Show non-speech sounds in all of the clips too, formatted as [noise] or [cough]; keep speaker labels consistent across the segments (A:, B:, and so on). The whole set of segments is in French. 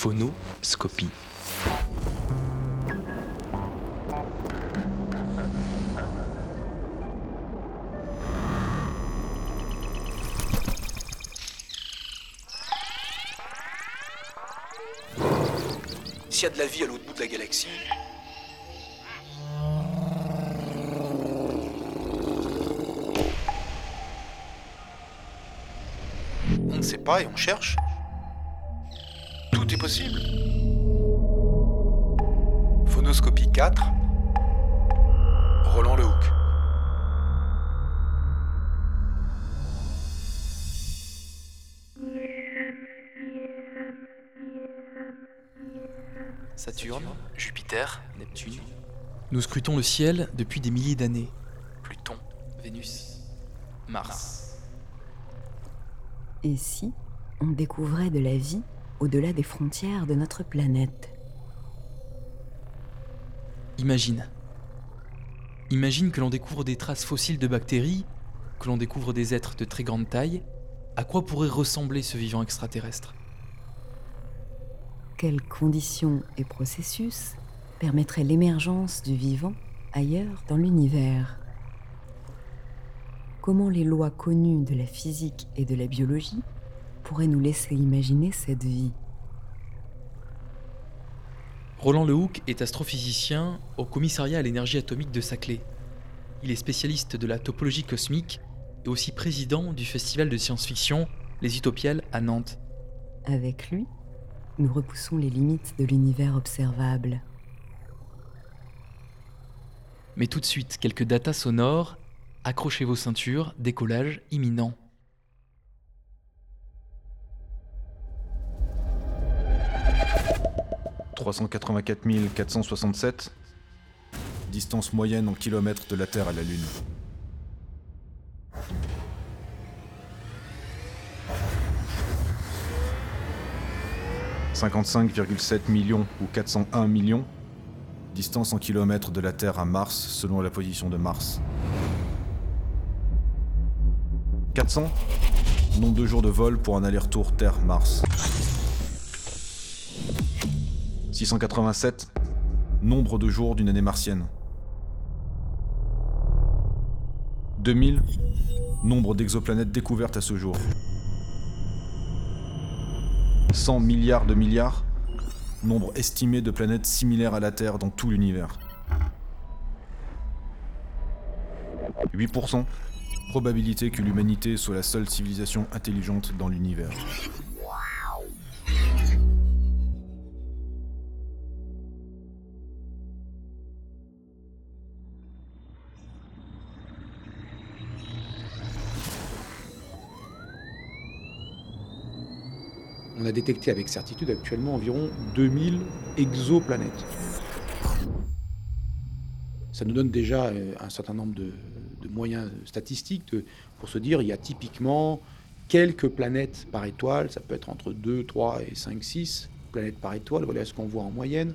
A: phonoscopie.
B: S'il y a de la vie à l'autre bout de la galaxie, on ne sait pas et on cherche. Possible. Phonoscopie 4. Roland Lehoucq.
A: Saturne, Jupiter, Neptune,
C: Nous scrutons le ciel depuis des milliers d'années.
A: Pluton, Vénus, Mars.
D: Et si on découvrait de la vie au-delà des frontières de notre planète
C: Imagine. Imagine que l'on découvre des traces fossiles de bactéries, que l'on découvre des êtres de très grande taille. À quoi pourrait ressembler ce vivant extraterrestre?
D: Quelles conditions et processus permettraient l'émergence du vivant ailleurs dans l'univers? Comment les lois connues de la physique et de la biologie pourraient nous laisser imaginer cette vie
C: Roland Lehoucq est astrophysicien au commissariat à l'énergie atomique de Saclay. Il est spécialiste de la topologie cosmique et aussi président du festival de science-fiction Les Utopiales à Nantes.
D: Avec lui, nous repoussons les limites de l'univers observable.
C: Mais tout de suite, quelques datas sonores. Accrochez vos ceintures, décollage imminent.
E: « 384 467. Distance moyenne en kilomètres de la Terre à la Lune. « 55,7 millions ou 401 millions. Distance en kilomètres de la Terre à Mars selon la position de Mars. 400 Nombre de jours de vol pour un aller-retour Terre-Mars. 687 Nombre de jours d'une année martienne. 2000 Nombre d'exoplanètes découvertes à ce jour. 100 milliards de milliards Nombre estimé de planètes similaires à la Terre dans tout l'univers. 8% Probabilité que l'humanité soit la seule civilisation intelligente dans l'univers.
F: On a détecté avec certitude actuellement environ 2000 exoplanètes. Ça nous donne déjà euh, un certain nombre de, moyens statistiques pour se dire il y a typiquement quelques planètes par étoile, ça peut être entre 2, 3 et 5, 6 planètes par étoile, voilà ce qu'on voit en moyenne.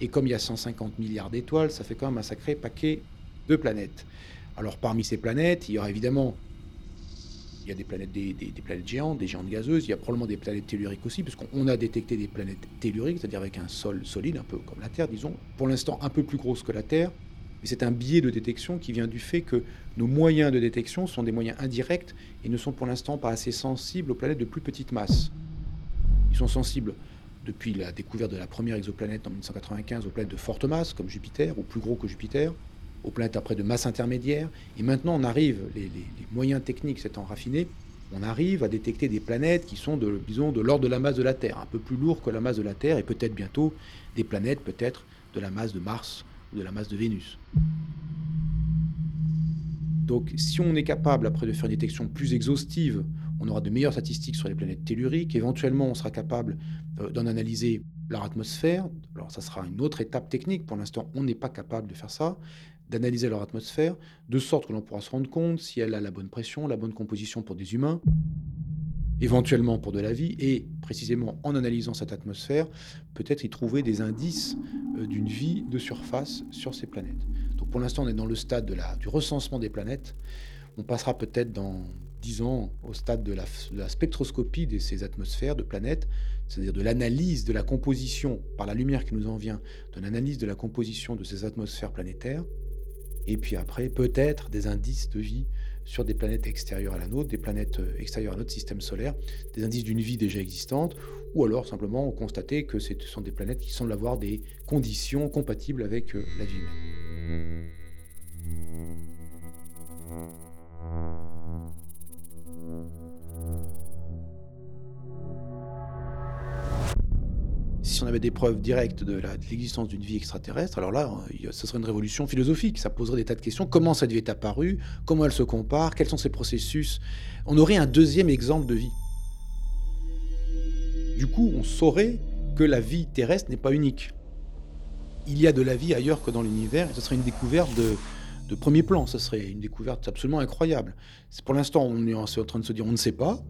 F: Et comme il y a 150 milliards d'étoiles, ça fait quand même un sacré paquet de planètes. Alors parmi ces planètes, il y aura évidemment il y a des planètes, des, planètes géantes, des géantes gazeuses, il y a probablement des planètes telluriques aussi, puisqu'on on a détecté des planètes telluriques, c'est-à-dire avec un sol solide, un peu comme la Terre, disons, pour l'instant un peu plus grosse que la Terre, mais c'est un biais de détection qui vient du fait que nos moyens de détection sont des moyens indirects et ne sont pour l'instant pas assez sensibles aux planètes de plus petite masse. Ils sont sensibles depuis la découverte de la première exoplanète en 1995 aux planètes de forte masse, comme Jupiter, ou plus gros que Jupiter, aux planètes après de masse intermédiaire. Et maintenant, on arrive, les, moyens techniques s'étant raffinés, on arrive à détecter des planètes qui sont, de, de l'ordre de la masse de la Terre, un peu plus lourd que la masse de la Terre, et peut-être bientôt des planètes, peut-être de la masse de Mars ou de la masse de Vénus. Donc, si on est capable, après, de faire une détection plus exhaustive, on aura de meilleures statistiques sur les planètes telluriques. Éventuellement, on sera capable euh, d'en analyser leur atmosphère. Alors, ça sera une autre étape technique. Pour l'instant, on n'est pas capable de faire ça, d'analyser leur atmosphère, de sorte que l'on pourra se rendre compte si elle a la bonne pression, la bonne composition pour des humains, éventuellement pour de la vie, et précisément en analysant cette atmosphère, peut-être y trouver des indices euh, d'une vie de surface sur ces planètes. Donc pour l'instant, on est dans le stade du recensement des planètes. On passera peut-être dans 10 ans au stade de la, de la spectroscopie de ces atmosphères de planètes, c'est-à-dire de l'analyse de la composition, par la lumière qui nous en vient, de l'analyse de la composition de ces atmosphères planétaires, et puis après, peut-être des indices de vie sur des planètes extérieures à la nôtre, des planètes euh, extérieures à notre système solaire, des indices d'une vie déjà existante, ou alors simplement constater que ce sont des planètes qui semblent avoir des conditions compatibles avec euh, la vie humaine. Si on avait des preuves directes de l'existence d'une vie extraterrestre, alors là, euh, ce serait une révolution philosophique. Ça poserait des tas de questions. Comment cette vie est apparue? Comment elle se compare? Quels sont ses processus? On aurait un deuxième exemple de vie. Du coup, on saurait que la vie terrestre n'est pas unique. Il y a de la vie ailleurs que dans l'univers, ce serait une découverte de, de premier plan. Ce serait une découverte absolument incroyable. Pour l'instant, on est en train de se dire on ne sait pas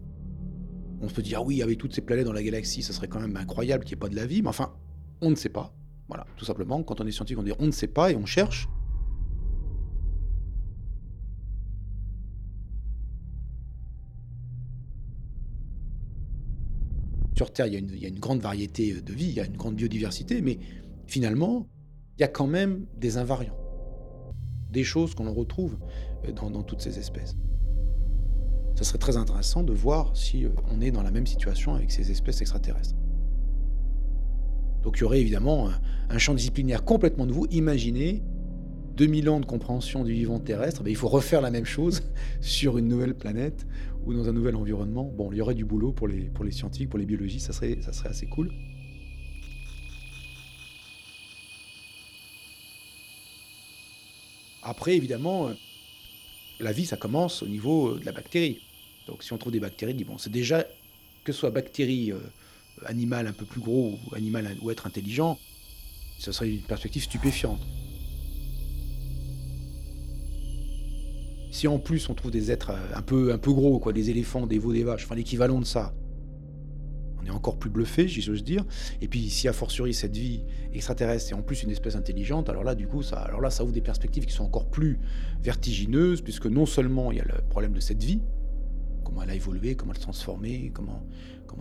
F: on peut dire, ah oui, avec toutes ces planètes dans la galaxie, ça serait quand même incroyable qu'il n'y ait pas de la vie, mais enfin, on ne sait pas. Voilà, tout simplement, quand on est scientifique, on dit on ne sait pas et on cherche. Sur Terre, il y, a une, grande variété de vie, il y a une grande biodiversité, mais finalement, il y a quand même des invariants, des choses qu'on retrouve dans toutes ces espèces ça serait très intéressant de voir si euh, on est dans la même situation avec ces espèces extraterrestres. Donc il y aurait évidemment un, champ disciplinaire complètement nouveau. Imaginez 2000 ans de compréhension du vivant terrestre, ben, il faut refaire la même chose [laughs] sur une nouvelle planète ou dans un nouvel environnement. Bon, il y aurait du boulot pour les, scientifiques, pour les biologistes, ça serait, ça serait assez cool. Après, évidemment, la vie, ça commence au niveau de la bactérie. Donc si on trouve des bactéries, bon, c'est déjà que ce soit bactéries euh, animales un peu plus gros ou animal ou être intelligent, ce serait une perspective stupéfiante. Si en plus on trouve des êtres euh, un peu, un peu gros, quoi, des éléphants, des veaux, des vaches, enfin l'équivalent de ça, on est encore plus bluffé, j'ose dire. Et puis si a fortiori cette vie extraterrestre est en plus une espèce intelligente, alors là du coup ça, alors là ça ouvre des perspectives qui sont encore plus vertigineuses, puisque non seulement il y a le problème de cette vie, comment elle a évolué, comment elle s'est transformée, comment,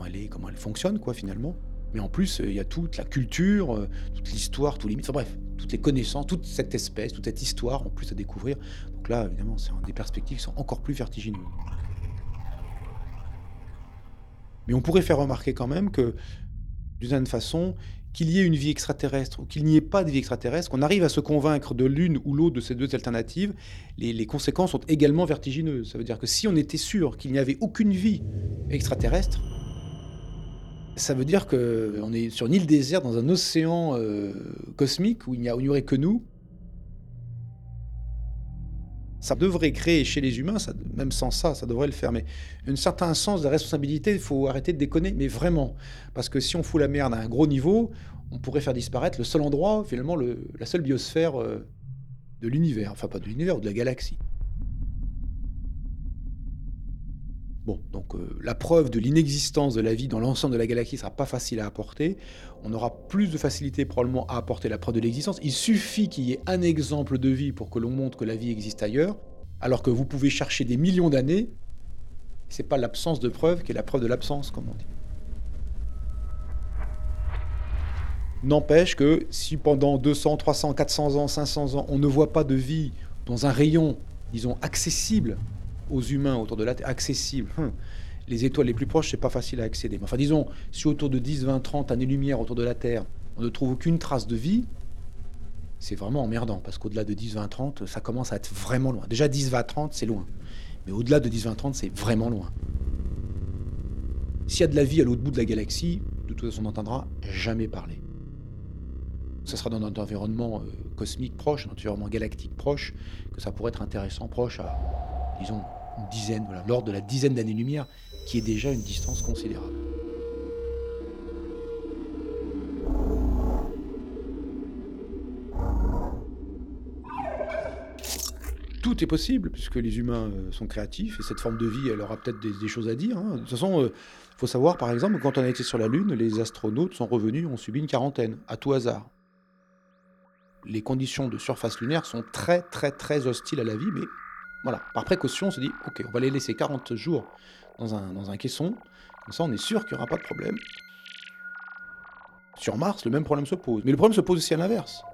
F: elle est, comment elle fonctionne, quoi, finalement. Mais en plus, il y a toute la culture, euh, toute l'histoire, tous les mythes, enfin bref, toutes les connaissances, toute cette espèce, toute cette histoire en plus à découvrir. Donc là, évidemment, c'est des perspectives qui sont encore plus vertigineuses. Mais on pourrait faire remarquer quand même que, d'une certaine façon, qu'il y ait une vie extraterrestre ou qu'il n'y ait pas de vie extraterrestre, qu'on arrive à se convaincre de l'une ou l'autre de ces deux alternatives, les, conséquences sont également vertigineuses. Ça veut dire que si on était sûr qu'il n'y avait aucune vie extraterrestre, ça veut dire qu'on est sur une île déserte dans un océan euh, cosmique où il n'y aurait que nous, ça devrait créer chez les humains, même sans ça, ça devrait le faire, mais un certain sens de responsabilité, il faut arrêter de déconner, mais vraiment. Parce que si on fout la merde à un gros niveau, on pourrait faire disparaître le seul endroit, finalement, la seule biosphère euh, de l'univers, enfin pas de l'univers, ou de la galaxie. Bon, donc euh, la preuve de l'inexistence de la vie dans l'ensemble de la galaxie sera pas facile à apporter. On aura plus de facilité probablement à apporter la preuve de l'existence. Il suffit qu'il y ait un exemple de vie pour que l'on montre que la vie existe ailleurs, alors que vous pouvez chercher des millions d'années. C'est pas l'absence de preuve qui est la preuve de l'absence, comme on dit. N'empêche que si pendant 200, 300, 400 ans, 500 ans, on ne voit pas de vie dans un rayon, disons, accessible aux humains autour de la Terre, accessible. Hum. Les étoiles les plus proches, c'est pas facile à accéder. Enfin, disons, si autour de 10, 20, 30 années-lumière autour de la Terre, on ne trouve aucune trace de vie, c'est vraiment emmerdant, parce qu'au-delà de 10, 20, 30, ça commence à être vraiment loin. Déjà, 10, 20, 30, c'est loin. Mais au-delà de 10, 20, 30, c'est vraiment loin. S'il y a de la vie à l'autre bout de la galaxie, de toute façon, on n'entendra jamais parler. Ça sera dans notre environnement euh, cosmique proche, notre environnement galactique proche, que ça pourrait être intéressant, proche à, disons, une dizaine, voilà, l'ordre de la dizaine d'années-lumière, qui est déjà une distance considérable. Tout est possible, puisque les humains euh, sont créatifs, et cette forme de vie, elle aura peut-être des, choses à dire. Hein. De toute façon, il euh, faut savoir, par exemple, quand on a été sur la Lune, les astronautes sont revenus, ont subi une quarantaine, à tout hasard. Les conditions de surface lunaire sont très, très, très hostiles à la vie, mais Voilà, par précaution, on se dit, ok, on va les laisser 40 jours dans un, dans un caisson, comme ça on est sûr qu'il n'y aura pas de problème. Sur Mars, le même problème se pose. Mais le problème se pose aussi à l'inverse.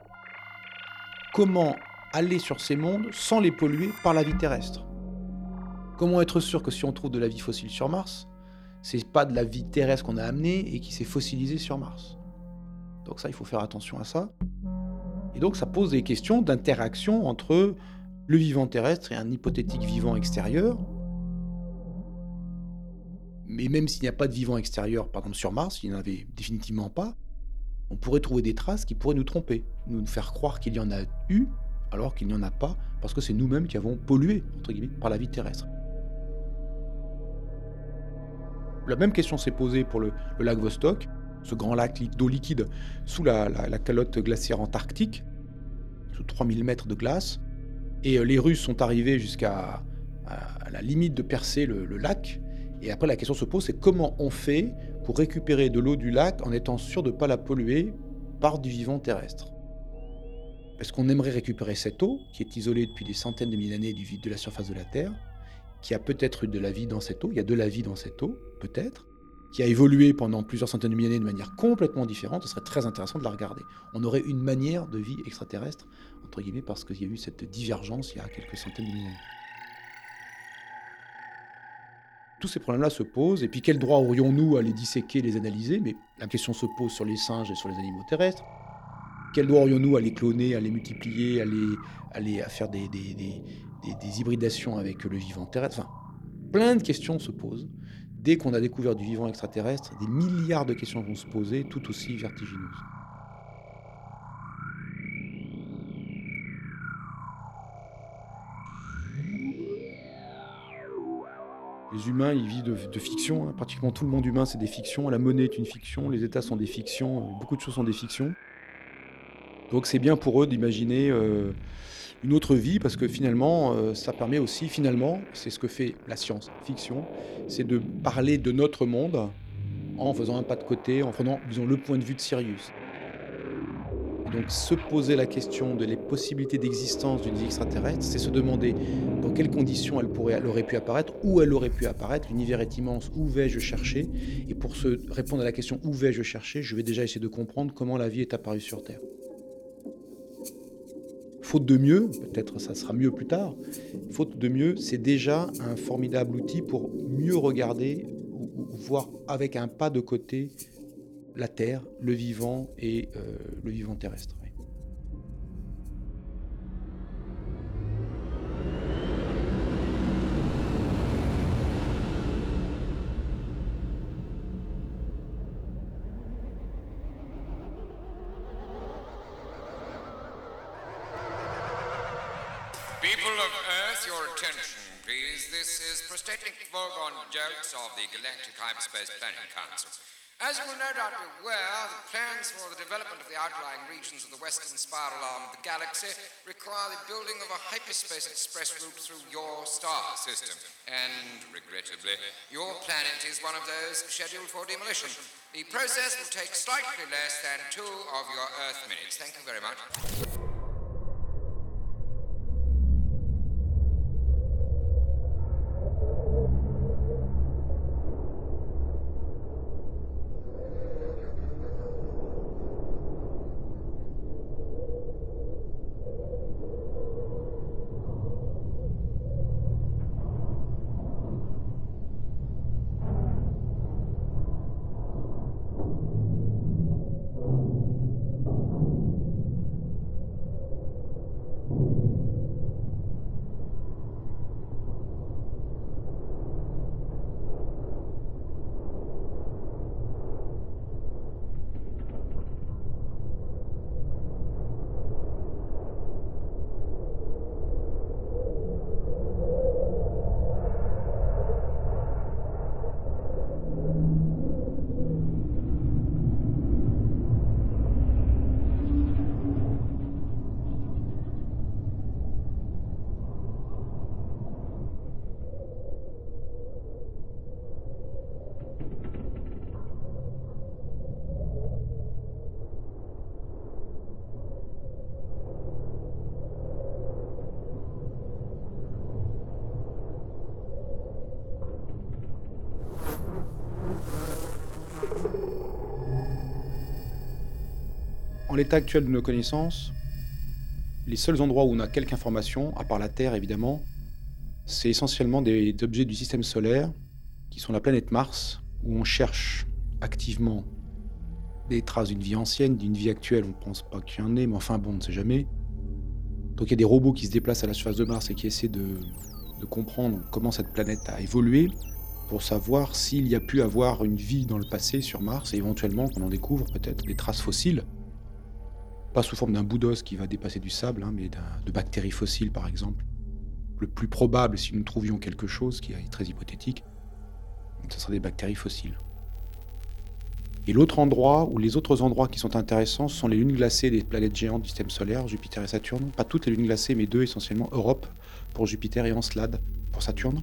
F: Comment aller sur ces mondes sans les polluer par la vie terrestre? Comment être sûr que si on trouve de la vie fossile sur Mars, c'est pas de la vie terrestre qu'on a amenée et qui s'est fossilisée sur Mars? Donc ça, il faut faire attention à ça. Et donc ça pose des questions d'interaction entre le vivant terrestre et un hypothétique vivant extérieur. Mais même s'il n'y a pas de vivant extérieur, par exemple sur Mars, il n'y en avait définitivement pas, on pourrait trouver des traces qui pourraient nous tromper, nous faire croire qu'il y en a eu alors qu'il n'y en a pas, parce que c'est nous-mêmes qui avons pollué, entre guillemets, par la vie terrestre. La même question s'est posée pour le, lac Vostok, ce grand lac d'eau liquide sous la, calotte glaciaire antarctique, sous 3000 mètres de glace. Et euh, les Russes sont arrivés jusqu'à la limite de percer le, lac. Et après, la question se pose, c'est comment on fait pour récupérer de l'eau du lac en étant sûr de ne pas la polluer par du vivant terrestre? Parce qu'on aimerait récupérer cette eau, qui est isolée depuis des centaines de milliers d'années du vide de la surface de la Terre, qui a peut-être eu de la vie dans cette eau, il y a de la vie dans cette eau, peut-être, qui a évolué pendant plusieurs centaines de milliers d'années de manière complètement différente, ce serait très intéressant de la regarder. On aurait une manière de vie extraterrestre, entre guillemets, parce qu'il y a eu cette divergence il y a quelques centaines de milliers d'années. tous ces problèmes-là se posent. Et puis, quel droit aurions-nous à les disséquer, les analyser? Mais la question se pose sur les singes et sur les animaux terrestres. Quel droit aurions-nous à les cloner, à les multiplier, à, les, faire des, des, des, hybridations avec le vivant terrestre? Enfin, plein de questions se posent. Dès qu'on a découvert du vivant extraterrestre, des milliards de questions vont se poser, tout aussi vertigineuses. Les humains, ils vivent de, fiction. Hein. Pratiquement tout le monde humain, c'est des fictions. La monnaie est une fiction, les États sont des fictions, euh, beaucoup de choses sont des fictions. Donc c'est bien pour eux d'imaginer euh, une autre vie parce que finalement, euh, ça permet aussi, finalement, c'est ce que fait la science-fiction, c'est de parler de notre monde en faisant un pas de côté, en prenant, disons, le point de vue de Sirius. Donc se poser la question de les possibilités d'existence d'une vie extraterrestre, c'est se demander dans quelles conditions elle, pourrait, elle aurait pu apparaître, où elle aurait pu apparaître, l'univers est immense, où vais-je chercher? Et pour se répondre à la question où vais-je chercher, je vais déjà essayer de comprendre comment la vie est apparue sur Terre. Faute de mieux, peut-être ça sera mieux plus tard, faute de mieux, c'est déjà un formidable outil pour mieux regarder ou, voir avec un pas de côté la Terre, le vivant et euh, le vivant terrestre.
G: People of Earth, your attention, please. This is Prosthetic Vogon Jokes of the Galactic Hyperspace Planning Council. As you will no doubt be aware, the plans for the development of the outlying regions of the western spiral arm of the galaxy require the building of a hyperspace express route through your star system. And, regrettably, your planet is one of those scheduled for demolition. The process will take slightly less than two of your Earth minutes. Thank you very much.
F: En l'état actuel de nos connaissances, les seuls endroits où on a quelques informations, à part la Terre évidemment, c'est essentiellement des objets du système solaire, qui sont la planète Mars, où on cherche activement des traces d'une vie ancienne, d'une vie actuelle, on ne pense pas qu'il y en ait, mais enfin bon, on ne sait jamais. Donc il y a des robots qui se déplacent à la surface de Mars et qui essaient de, de comprendre comment cette planète a évolué pour savoir s'il y a pu avoir une vie dans le passé sur Mars et éventuellement qu'on en découvre peut-être des traces fossiles. Pas sous forme d'un bout d'os qui va dépasser du sable, hein, mais de bactéries fossiles par exemple. Le plus probable, si nous trouvions quelque chose, qui est très hypothétique, ce serait des bactéries fossiles. Et l'autre endroit, ou les autres endroits qui sont intéressants, sont les lunes glacées des planètes géantes du système solaire, Jupiter et Saturne. Pas toutes les lunes glacées, mais deux essentiellement, Europe pour Jupiter et Encelade pour Saturne.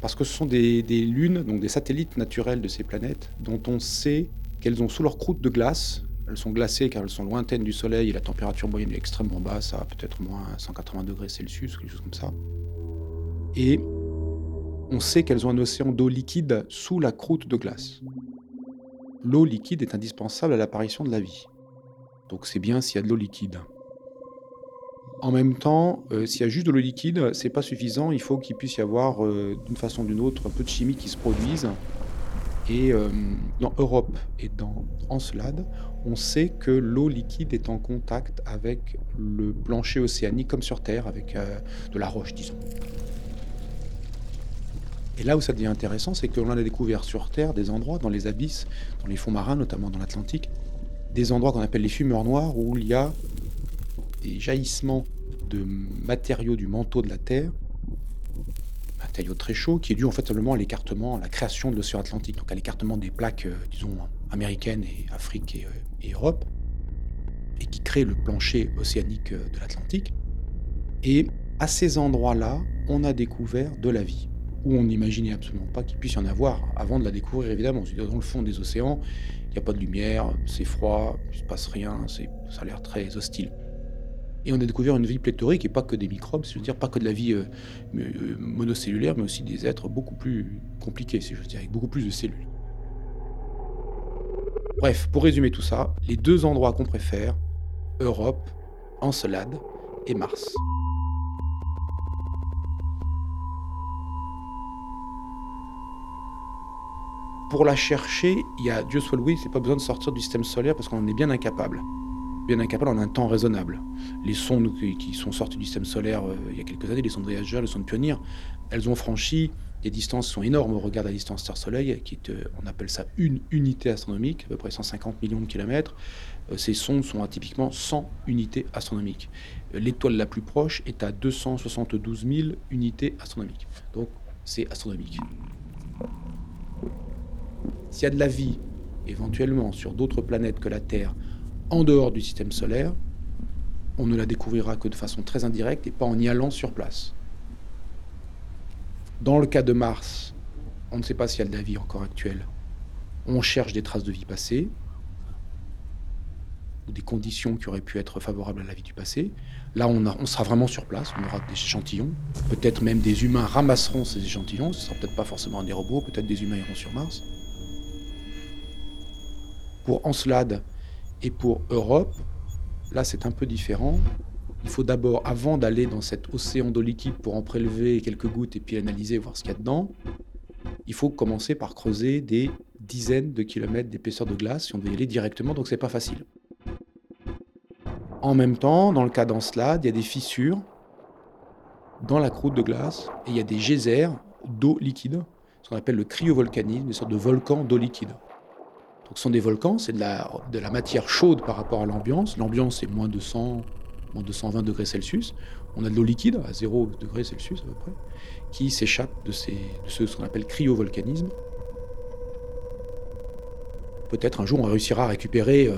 F: Parce que ce sont des, des, lunes, donc des satellites naturels de ces planètes, dont on sait qu'elles ont sous leur croûte de glace, elles sont glacées car elles sont lointaines du Soleil et la température moyenne est extrêmement basse, à peut-être moins 180 degrés Celsius, quelque chose comme ça. Et on sait qu'elles ont un océan d'eau liquide sous la croûte de glace. L'eau liquide est indispensable à l'apparition de la vie. Donc c'est bien s'il y a de l'eau liquide. En même temps, euh, s'il y a juste de l'eau liquide, c'est pas suffisant. Il faut qu'il puisse y avoir, euh, d'une façon ou d'une autre, un peu de chimie qui se produise. Et euh, dans Europe et dans Encelade, on sait que l'eau liquide est en contact avec le plancher océanique, comme sur Terre, avec de la roche, disons. Et là où ça devient intéressant, c'est que l'on a découvert sur Terre des endroits, dans les abysses, dans les fonds marins, notamment dans l'Atlantique, des endroits qu'on appelle les fumeurs noirs, où il y a des jaillissements de matériaux du manteau de la Terre, très chauds, qui est dû en fait simplement à l'écartement, à la création de l'océan Atlantique, donc à l'écartement des plaques, euh, disons, américaines et Afrique et, euh, et, Europe, et qui crée le plancher océanique euh, de l'Atlantique. Et à ces endroits-là, on a découvert de la vie où on n'imaginait absolument pas qu'il puisse y en avoir avant de la découvrir, évidemment. Dans le fond des océans, il n'y a pas de lumière, c'est froid, il ne se passe rien, ça a l'air très hostile. Et on a découvert une vie pléthorique et pas que des microbes, c'est-à-dire pas que de la vie euh, euh, monocellulaire, mais aussi des êtres beaucoup plus compliqués, si je veux dire, avec beaucoup plus de cellules. Bref, pour résumer tout ça, les deux endroits qu'on préfère, Europe, Encelade et Mars. pour la chercher, il y a, Dieu soit loué, c'est pas besoin de sortir du système solaire parce qu'on en est bien incapable. Bien incapable en un temps raisonnable. Les sondes qui sont sorties du système solaire euh, il y a quelques années, les sondes Voyager, les sondes Pionnier, elles ont franchi des distances qui sont énormes au regard de la distance Terre-Soleil, qui est, euh, on appelle ça une unité astronomique, à peu près 150 millions de kilomètres. Euh, ces sondes sont à typiquement 100 unités astronomiques. L'étoile la plus proche est à 272 000 unités astronomiques. Donc c'est astronomique. S'il y a de la vie, éventuellement, sur d'autres planètes que la Terre, en dehors du système solaire, on ne la découvrira que de façon très indirecte et pas en y allant sur place. Dans le cas de Mars, on ne sait pas s'il y a de la vie encore actuelle. On cherche des traces de vie passée, ou des conditions qui auraient pu être favorables à la vie du passé. Là, on, sera vraiment sur place, on aura des échantillons. Peut-être même des humains ramasseront ces échantillons, ce ne sera peut-être pas forcément des robots, peut-être des humains iront sur Mars pour Encelade et pour Europe, là c'est un peu différent. Il faut d'abord, avant d'aller dans cet océan d'eau liquide pour en prélever quelques gouttes et puis analyser, voir ce qu'il y a dedans, il faut commencer par creuser des dizaines de kilomètres d'épaisseur de glace si on veut y aller directement, donc c'est pas facile. En même temps, dans le cas d'Encelade, il y a des fissures dans la croûte de glace et il y a des geysers d'eau liquide, ce qu'on appelle le cryovolcanisme, des sortes de volcans d'eau liquide ce sont des volcans, c'est de la, matière chaude par rapport à l'ambiance. L'ambiance est moins de 100, moins de 120 degrés Celsius. On a de l'eau liquide à 0 degrés Celsius à peu près, qui s'échappe de, ce, qu'on appelle cryovolcanisme. Peut-être un jour on réussira à récupérer, euh,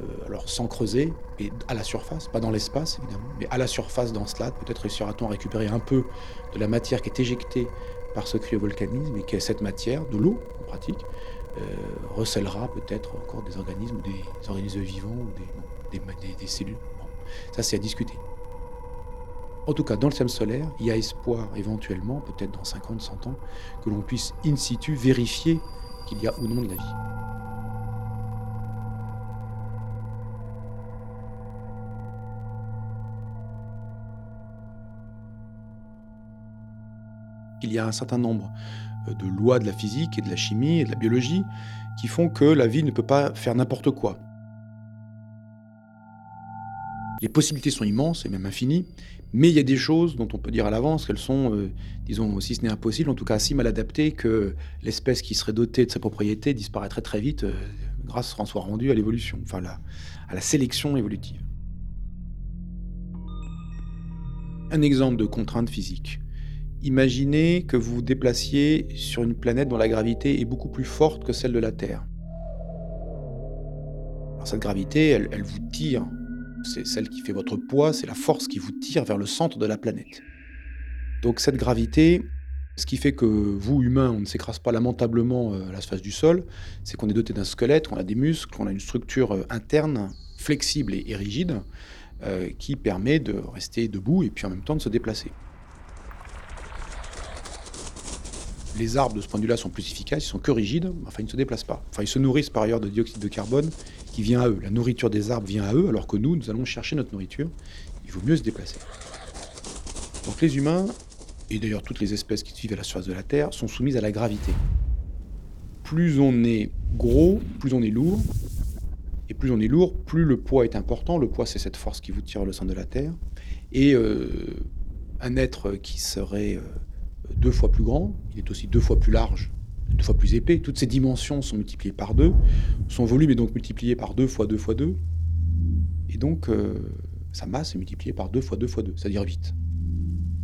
F: euh, alors sans creuser, et à la surface, pas dans l'espace évidemment, mais à la surface dans ce peut-être réussira-t-on à récupérer un peu de la matière qui est éjectée par ce cryovolcanisme et qui est cette matière, de l'eau en pratique, euh, recèlera peut-être encore des organismes, des, des organismes vivants ou des, cellules. Ça, c'est à discuter. En tout cas, dans le système solaire, il y a espoir éventuellement, peut-être dans 50, 100 ans, que l'on puisse in situ vérifier qu'il y a ou non de la vie. Il y a un certain nombre de lois de la physique et de la chimie et de la biologie qui font que la vie ne peut pas faire n'importe quoi. Les possibilités sont immenses et même infinies, mais il y a des choses dont on peut dire à l'avance qu'elles sont, euh, disons, si ce n'est impossible, en tout cas si mal adaptées que l'espèce qui serait dotée de sa propriété disparaîtrait très vite euh, grâce en soit rendue à l'évolution, enfin à la sélection évolutive. Un exemple de contrainte physique. Imaginez que vous vous déplaciez sur une planète dont la gravité est beaucoup plus forte que celle de la Terre. Cette gravité, elle, vous tire. C'est celle qui fait votre poids, c'est la force qui vous tire vers le centre de la planète. Donc cette gravité, ce qui fait que vous, humains, on ne s'écrase pas lamentablement euh, à la surface du sol, c'est qu'on est doté d'un squelette, qu'on a des muscles, qu'on a une structure euh, interne flexible et, et rigide euh, qui permet de rester debout et puis en même temps de se déplacer. Les arbres, de ce point de vue-là, sont plus efficaces, ils sont que rigides, enfin ils ne se déplacent pas. Enfin ils se nourrissent par ailleurs de dioxyde de carbone qui vient à eux. La nourriture des arbres vient à eux, alors que nous, nous allons chercher notre nourriture. Il vaut mieux se déplacer. Donc les humains, et d'ailleurs toutes les espèces qui vivent à la surface de la Terre, sont soumises à la gravité. Plus on est gros, plus on est lourd, et plus on est lourd, plus le poids est important. Le poids, c'est cette force qui vous tire le centre de la Terre. Et euh, un être qui serait euh, deux fois plus grand, il est aussi deux fois plus large, deux fois plus épais. Toutes ces dimensions sont multipliées par deux. Son volume est donc multiplié par deux fois deux fois deux. Et donc, euh, sa masse est multipliée par deux fois deux fois deux, c'est-à-dire 8.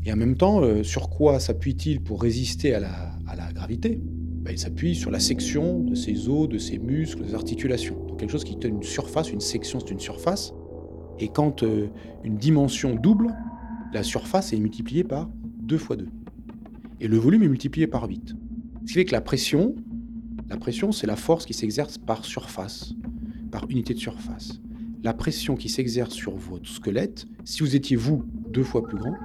F: Et en même temps, euh, sur quoi s'appuie-t-il pour résister à la, gravité? Ben, Il s'appuie sur la section de ses os, de ses muscles, des articulations. Donc quelque chose qui donne une surface, une section c'est une surface. Et quand euh, une dimension double, la surface est multipliée par 2 fois 2. Et le volume est multiplié par 8. Ce qui fait que la pression, la pression c'est la force qui s'exerce par surface, par unité de surface. La pression qui s'exerce sur votre squelette, si vous étiez vous deux fois plus grand,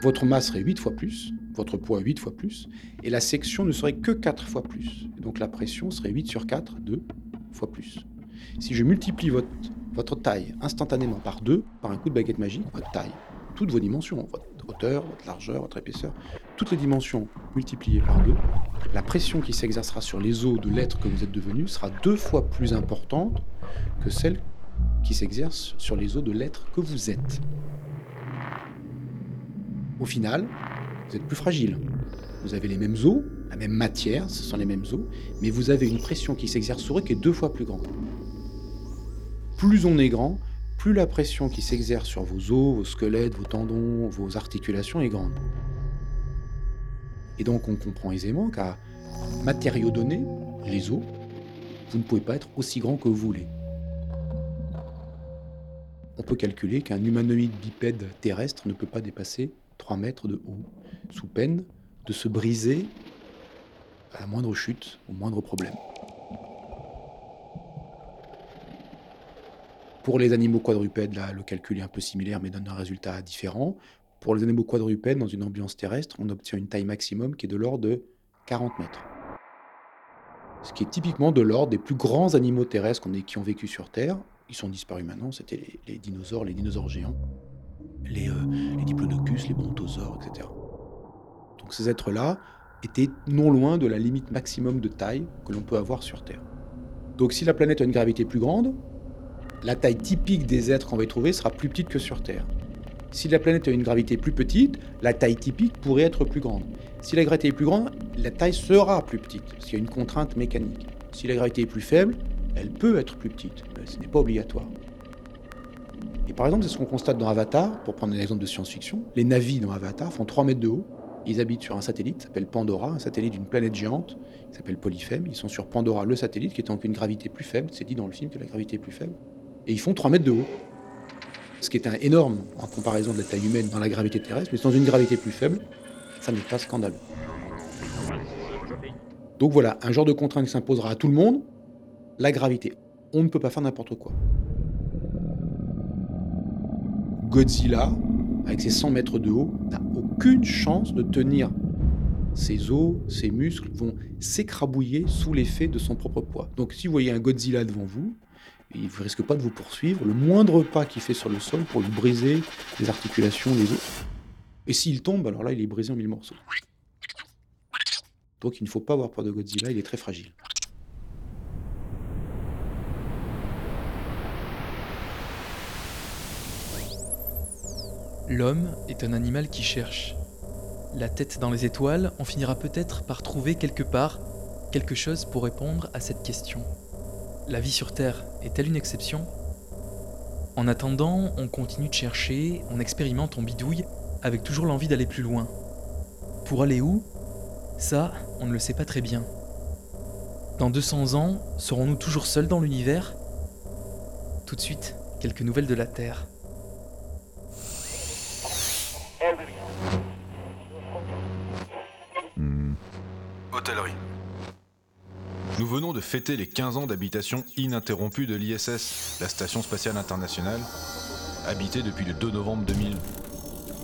F: votre masse serait 8 fois plus, votre poids 8 fois plus, et la section ne serait que 4 fois plus. Donc la pression serait 8 sur 4, 2 fois plus. Si je multiplie votre, votre taille instantanément par 2, par un coup de baguette magique, votre taille, toutes vos dimensions, votre hauteur, votre largeur, votre épaisseur, toutes les dimensions multipliées par 2, la pression qui s'exercera sur les os de l'être que vous êtes devenu sera deux fois plus importante que celle qui s'exerce sur les os de l'être que vous êtes. Au final, vous êtes plus fragile. Vous avez les mêmes os, la même matière, ce sont les mêmes os, mais vous avez une pression qui s'exerce sur eux qui est deux fois plus grande. Plus on est grand, plus la pression qui s'exerce sur vos os, vos squelettes, vos tendons, vos articulations est grande. Et donc on comprend aisément qu'à matériaux donnés, les os, vous ne pouvez pas être aussi grand que vous voulez. On peut calculer qu'un humanoïde bipède terrestre ne peut pas dépasser 3 mètres de haut, sous peine de se briser à la moindre chute, au moindre problème. Pour les animaux quadrupèdes, le calcul est un peu similaire mais donne un résultat différent. Pour les animaux quadrupèdes, dans une ambiance terrestre, on obtient une taille maximum qui est de l'ordre de 40 mètres. Ce qui est typiquement de l'ordre des plus grands animaux terrestres qui ont vécu sur Terre. Ils sont disparus maintenant, c'était les, dinosaures, les dinosaures géants, les, euh, les diplodocus, les brontosaures, etc. Donc ces êtres-là étaient non loin de la limite maximum de taille que l'on peut avoir sur Terre. Donc si la planète a une gravité plus grande, la taille typique des êtres qu'on va trouver sera plus petite que sur Terre. Si la planète a une gravité plus petite, la taille typique pourrait être plus grande. Si la gravité est plus grande, la taille sera plus petite, s'il y a une contrainte mécanique. Si la gravité est plus faible, elle peut être plus petite, mais ce n'est pas obligatoire. Et par exemple, c'est ce qu'on constate dans Avatar, pour prendre un exemple de science-fiction. Les navis dans Avatar font 3 mètres de haut, ils habitent sur un satellite, qui s'appelle Pandora, un satellite d'une planète géante, qui s'appelle Polyphème. Ils sont sur Pandora, le satellite, qui est donc une gravité plus faible, c'est dit dans le film que la gravité est plus faible. Et ils font 3 mètres de haut. Ce qui est énorme en comparaison de la taille humaine dans la gravité terrestre, mais dans une gravité plus faible, ça n'est pas scandaleux. Donc voilà, un genre de contrainte qui s'imposera à tout le monde, la gravité. On ne peut pas faire n'importe quoi. Godzilla, avec ses 100 mètres de haut, n'a aucune chance de tenir. Ses os, ses muscles vont s'écrabouiller sous l'effet de son propre poids. Donc si vous voyez un Godzilla devant vous, il ne risque pas de vous poursuivre. Le moindre pas qu'il fait sur le sol pour lui briser les articulations, les os. Et s'il tombe, alors là, il est brisé en mille morceaux. Donc il ne faut pas avoir peur de Godzilla, il est très fragile.
C: L'homme est un animal qui cherche. La tête dans les étoiles, on finira peut-être par trouver quelque part quelque chose pour répondre à cette question. La vie sur Terre est-elle une exception? En attendant, on continue de chercher, on expérimente, on bidouille, avec toujours l'envie d'aller plus loin. Pour aller où? Ça, on ne le sait pas très bien. Dans 200 ans, serons-nous toujours seuls dans l'univers? Tout de suite, quelques nouvelles de la Terre.
E: Hmm.
B: Hôtellerie.
E: Nous venons de fêter les 15 ans d'habitation ininterrompue de l'ISS, la Station Spatiale Internationale, habitée depuis le 2 novembre 2000.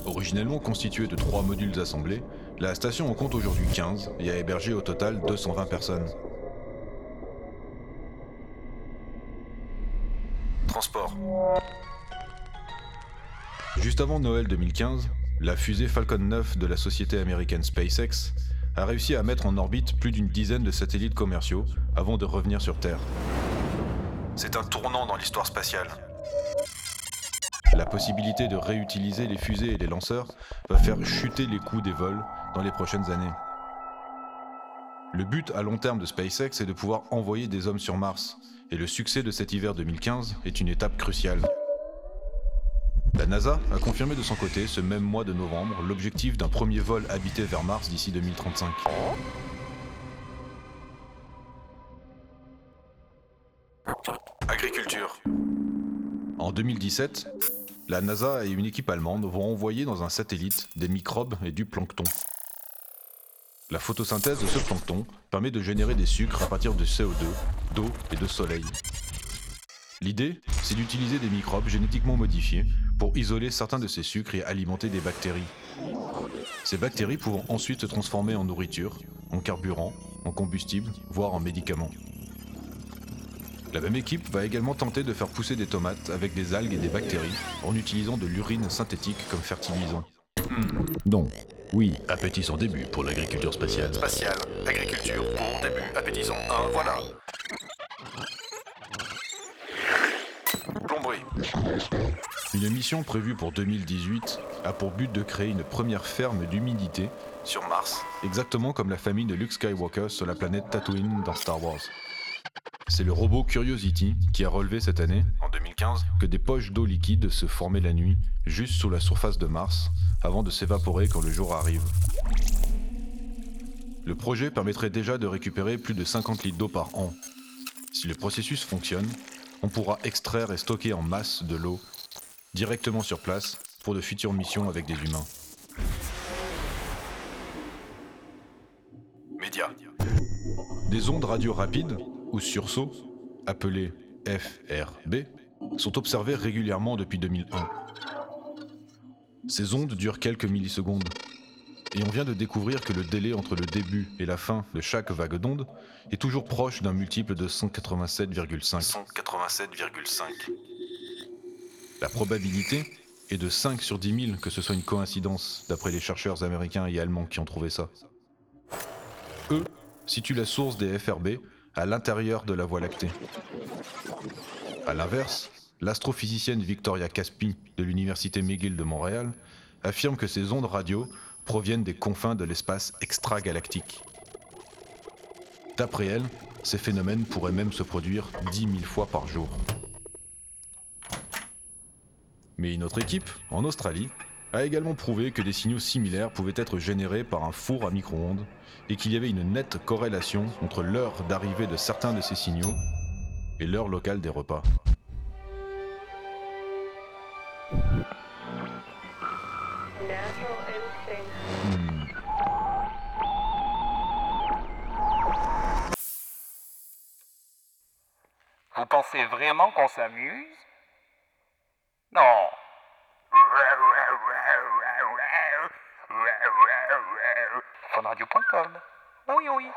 E: Originellement constituée de trois modules assemblés, la station en compte aujourd'hui 15 et a hébergé au total 220 personnes.
B: Transport.
E: Juste avant Noël 2015, la fusée Falcon 9 de la société américaine SpaceX a réussi à mettre en orbite plus d'une dizaine de satellites commerciaux avant de revenir sur Terre.
B: C'est un tournant dans l'histoire spatiale.
E: La possibilité de réutiliser les fusées et les lanceurs va faire chuter les coûts des vols dans les prochaines années. Le but à long terme de SpaceX est de pouvoir envoyer des hommes sur Mars, et le succès de cet hiver 2015 est une étape cruciale. La NASA a confirmé de son côté ce même mois de novembre l'objectif d'un premier vol habité vers Mars d'ici 2035.
B: Agriculture.
E: En 2017, la NASA et une équipe allemande vont envoyer dans un satellite des microbes et du plancton. La photosynthèse de ce plancton permet de générer des sucres à partir de CO2, d'eau et de soleil. L'idée, c'est d'utiliser des microbes génétiquement modifiés pour isoler certains de ces sucres et alimenter des bactéries. Ces bactéries pouvant ensuite se transformer en nourriture, en carburant, en combustible, voire en médicaments. La même équipe va également tenter de faire pousser des tomates avec des algues et des bactéries en utilisant de l'urine synthétique comme fertilisant. Donc, oui, appétissant début pour l'agriculture spatiale.
B: Spatiale. Agriculture. Bon début. Appétissant. Un, voilà. Plomberie.
E: Une mission prévue pour 2018 a pour but de créer une première ferme d'humidité,
B: Sur Mars.
E: exactement comme la famille de Luke Skywalker sur la planète Tatooine dans Star Wars. C'est le robot Curiosity qui a relevé cette année
B: En 2015.
E: que des poches d'eau liquide se formaient la nuit, juste sous la surface de Mars, avant de s'évaporer quand le jour arrive. Le projet permettrait déjà de récupérer plus de 50 litres d'eau par an. Si le processus fonctionne, on pourra extraire et stocker en masse de l'eau directement sur place pour de futures missions avec des humains.
B: Média.
E: Des ondes radio rapides, ou sursauts, appelées FRB, sont observées régulièrement depuis 2001. Ces ondes durent quelques millisecondes, et on vient de découvrir que le délai entre le début et la fin de chaque vague d'onde est toujours proche d'un multiple de 187,5.
B: 187,5.
E: La probabilité est de 5 sur 10 000 que ce soit une coïncidence, d'après les chercheurs américains et allemands qui ont trouvé ça. Eux situent la source des FRB à l'intérieur de la Voie lactée. A l'inverse, l'astrophysicienne Victoria Caspi de l'Université McGill de Montréal affirme que ces ondes radio proviennent des confins de l'espace extragalactique. D'après elle, ces phénomènes pourraient même se produire 10 000 fois par jour. Mais une autre équipe, en Australie, a également prouvé que des signaux similaires pouvaient être générés par un four à micro-ondes et qu'il y avait une nette corrélation entre l'heure d'arrivée de certains de ces signaux et l'heure locale des repas.
H: Vous pensez vraiment qu'on s'amuse? Non. Funradio.com. Oui, oui.